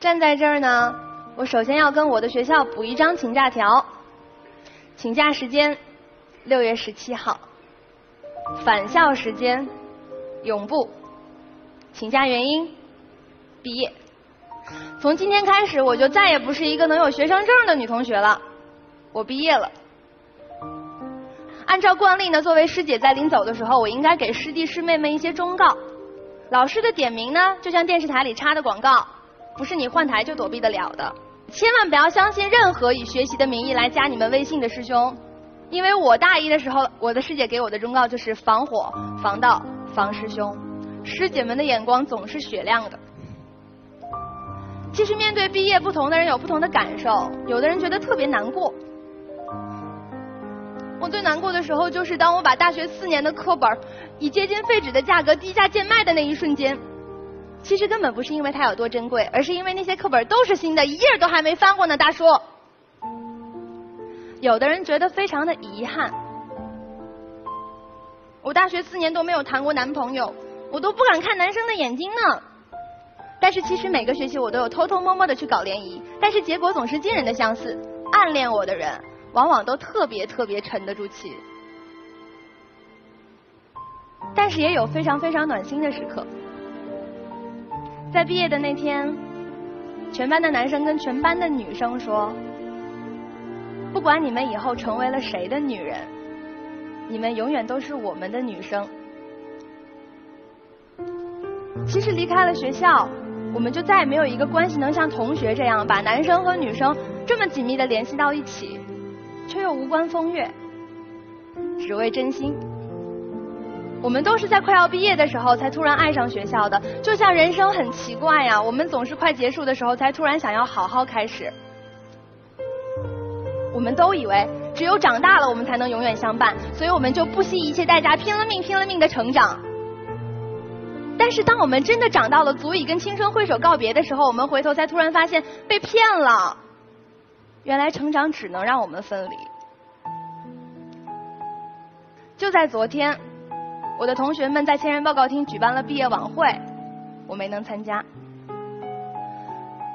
站在这儿呢，我首先要跟我的学校补一张请假条。请假时间六月十七号，返校时间永不。请假原因毕业。从今天开始，我就再也不是一个能有学生证的女同学了。我毕业了。按照惯例呢，作为师姐在临走的时候，我应该给师弟师妹们一些忠告。老师的点名呢，就像电视台里插的广告，不是你换台就躲避得了的。千万不要相信任何以学习的名义来加你们微信的师兄，因为我大一的时候，我的师姐给我的忠告就是防火、防盗、防师兄。师姐们的眼光总是雪亮的。其实面对毕业，不同的人有不同的感受，有的人觉得特别难过。我最难过的时候，就是当我把大学四年的课本以接近废纸的价格低价贱卖的那一瞬间。其实根本不是因为它有多珍贵，而是因为那些课本都是新的，一页都还没翻过呢。大叔，有的人觉得非常的遗憾。我大学四年都没有谈过男朋友，我都不敢看男生的眼睛呢。但是其实每个学期我都有偷偷摸摸的去搞联谊，但是结果总是惊人的相似。暗恋我的人，往往都特别特别沉得住气。但是也有非常非常暖心的时刻。在毕业的那天，全班的男生跟全班的女生说：“不管你们以后成为了谁的女人，你们永远都是我们的女生。”其实离开了学校，我们就再也没有一个关系能像同学这样把男生和女生这么紧密的联系到一起，却又无关风月，只为真心。我们都是在快要毕业的时候才突然爱上学校的，就像人生很奇怪呀，我们总是快结束的时候才突然想要好好开始。我们都以为只有长大了我们才能永远相伴，所以我们就不惜一切代价拼了命拼了命的成长。但是当我们真的长到了足以跟青春挥手告别的时候，我们回头才突然发现被骗了。原来成长只能让我们分离。就在昨天。我的同学们在千人报告厅举办了毕业晚会，我没能参加。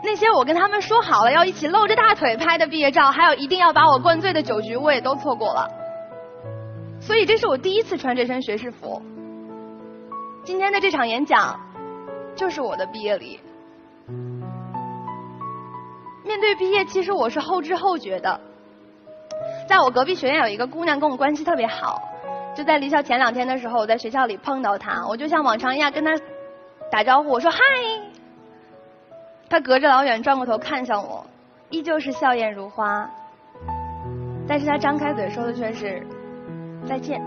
那些我跟他们说好了要一起露着大腿拍的毕业照，还有一定要把我灌醉的酒局，我也都错过了。所以这是我第一次穿这身学士服。今天的这场演讲，就是我的毕业礼。面对毕业，其实我是后知后觉的。在我隔壁学院有一个姑娘，跟我关系特别好。就在离校前两天的时候，我在学校里碰到他，我就像往常一样跟他打招呼，我说嗨。他隔着老远转过头看向我，依旧是笑靥如花，但是他张开嘴说的却是再见。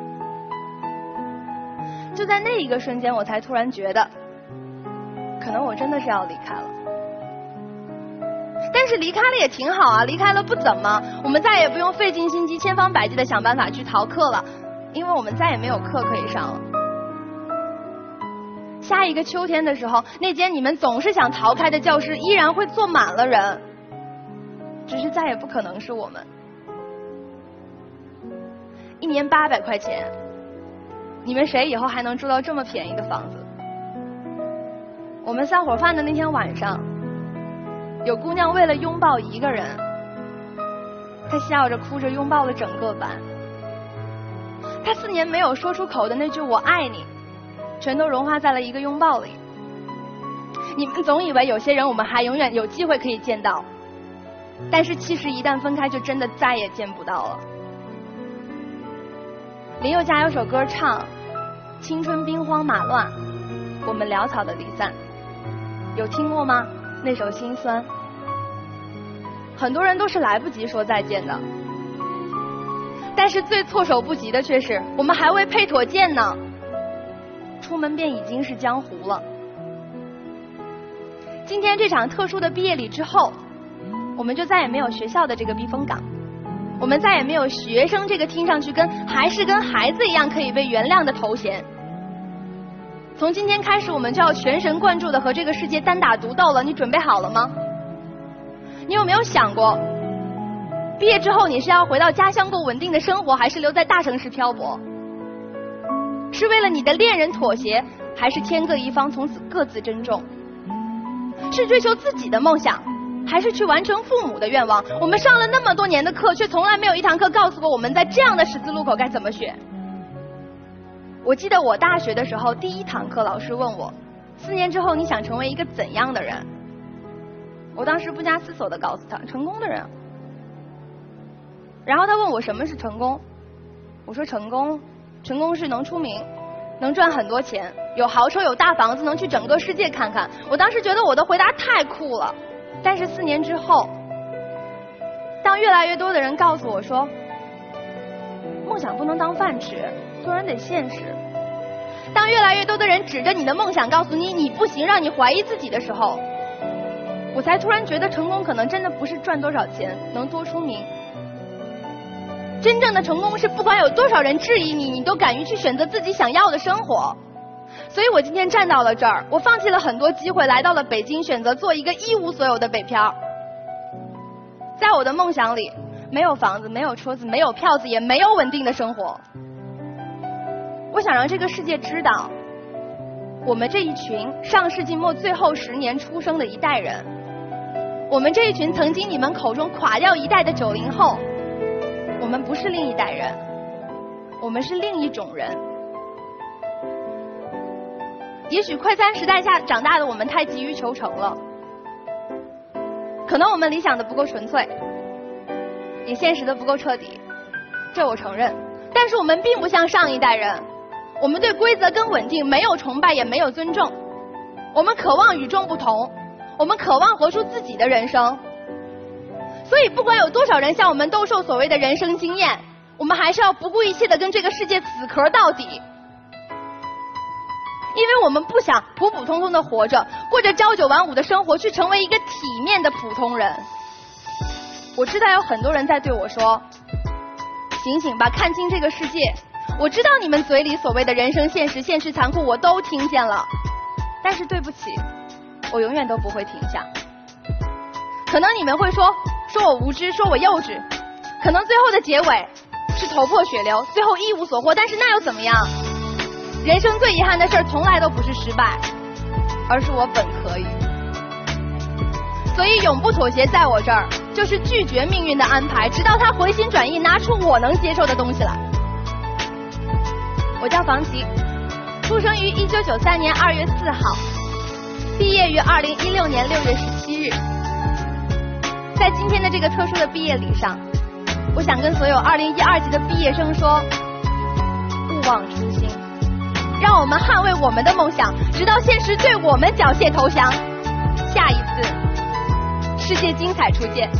就在那一个瞬间，我才突然觉得，可能我真的是要离开了。但是离开了也挺好啊，离开了不怎么，我们再也不用费尽心机、千方百计的想办法去逃课了。因为我们再也没有课可以上了。下一个秋天的时候，那间你们总是想逃开的教室依然会坐满了人，只是再也不可能是我们。一年八百块钱，你们谁以后还能住到这么便宜的房子？我们散伙饭的那天晚上，有姑娘为了拥抱一个人，她笑着哭着拥抱了整个班。他四年没有说出口的那句“我爱你”，全都融化在了一个拥抱里。你们总以为有些人我们还永远有机会可以见到，但是其实一旦分开，就真的再也见不到了。林宥嘉有首歌唱：“青春兵荒马乱，我们潦草的离散。”有听过吗？那首心酸，很多人都是来不及说再见的。但是最措手不及的却是，我们还未配妥剑呢，出门便已经是江湖了。今天这场特殊的毕业礼之后，我们就再也没有学校的这个避风港，我们再也没有学生这个听上去跟还是跟孩子一样可以被原谅的头衔。从今天开始，我们就要全神贯注的和这个世界单打独斗了。你准备好了吗？你有没有想过？毕业之后，你是要回到家乡过稳定的生活，还是留在大城市漂泊？是为了你的恋人妥协，还是天各一方，从此各自珍重？是追求自己的梦想，还是去完成父母的愿望？我们上了那么多年的课，却从来没有一堂课告诉过我们在这样的十字路口该怎么选。我记得我大学的时候，第一堂课老师问我：四年之后你想成为一个怎样的人？我当时不加思索的告诉他：成功的人。然后他问我什么是成功？我说成功，成功是能出名，能赚很多钱，有豪车有大房子，能去整个世界看看。我当时觉得我的回答太酷了。但是四年之后，当越来越多的人告诉我说，梦想不能当饭吃，做人得现实。当越来越多的人指着你的梦想告诉你你不行，让你怀疑自己的时候，我才突然觉得成功可能真的不是赚多少钱，能多出名。真正的成功是不管有多少人质疑你，你都敢于去选择自己想要的生活。所以我今天站到了这儿，我放弃了很多机会，来到了北京，选择做一个一无所有的北漂。在我的梦想里，没有房子，没有车子，没有票子，也没有稳定的生活。我想让这个世界知道，我们这一群上世纪末最后十年出生的一代人，我们这一群曾经你们口中垮掉一代的九零后。我们不是另一代人，我们是另一种人。也许快餐时代下长大的我们太急于求成了，可能我们理想的不够纯粹，也现实的不够彻底，这我承认。但是我们并不像上一代人，我们对规则跟稳定没有崇拜，也没有尊重。我们渴望与众不同，我们渴望活出自己的人生。所以，不管有多少人向我们兜售所谓的人生经验，我们还是要不顾一切的跟这个世界死磕到底，因为我们不想普普通通的活着，过着朝九晚五的生活，去成为一个体面的普通人。我知道有很多人在对我说：“醒醒吧，看清这个世界。”我知道你们嘴里所谓的人生现实、现实残酷，我都听见了。但是对不起，我永远都不会停下。可能你们会说。说我无知，说我幼稚，可能最后的结尾是头破血流，最后一无所获。但是那又怎么样？人生最遗憾的事儿，从来都不是失败，而是我本可以。所以永不妥协，在我这儿就是拒绝命运的安排，直到他回心转意，拿出我能接受的东西来。我叫房琪，出生于一九九三年二月四号，毕业于二零一六年六月十七日。在今天的这个特殊的毕业礼上，我想跟所有二零一二级的毕业生说：勿忘初心，让我们捍卫我们的梦想，直到现实对我们缴械投降。下一次，世界精彩初见。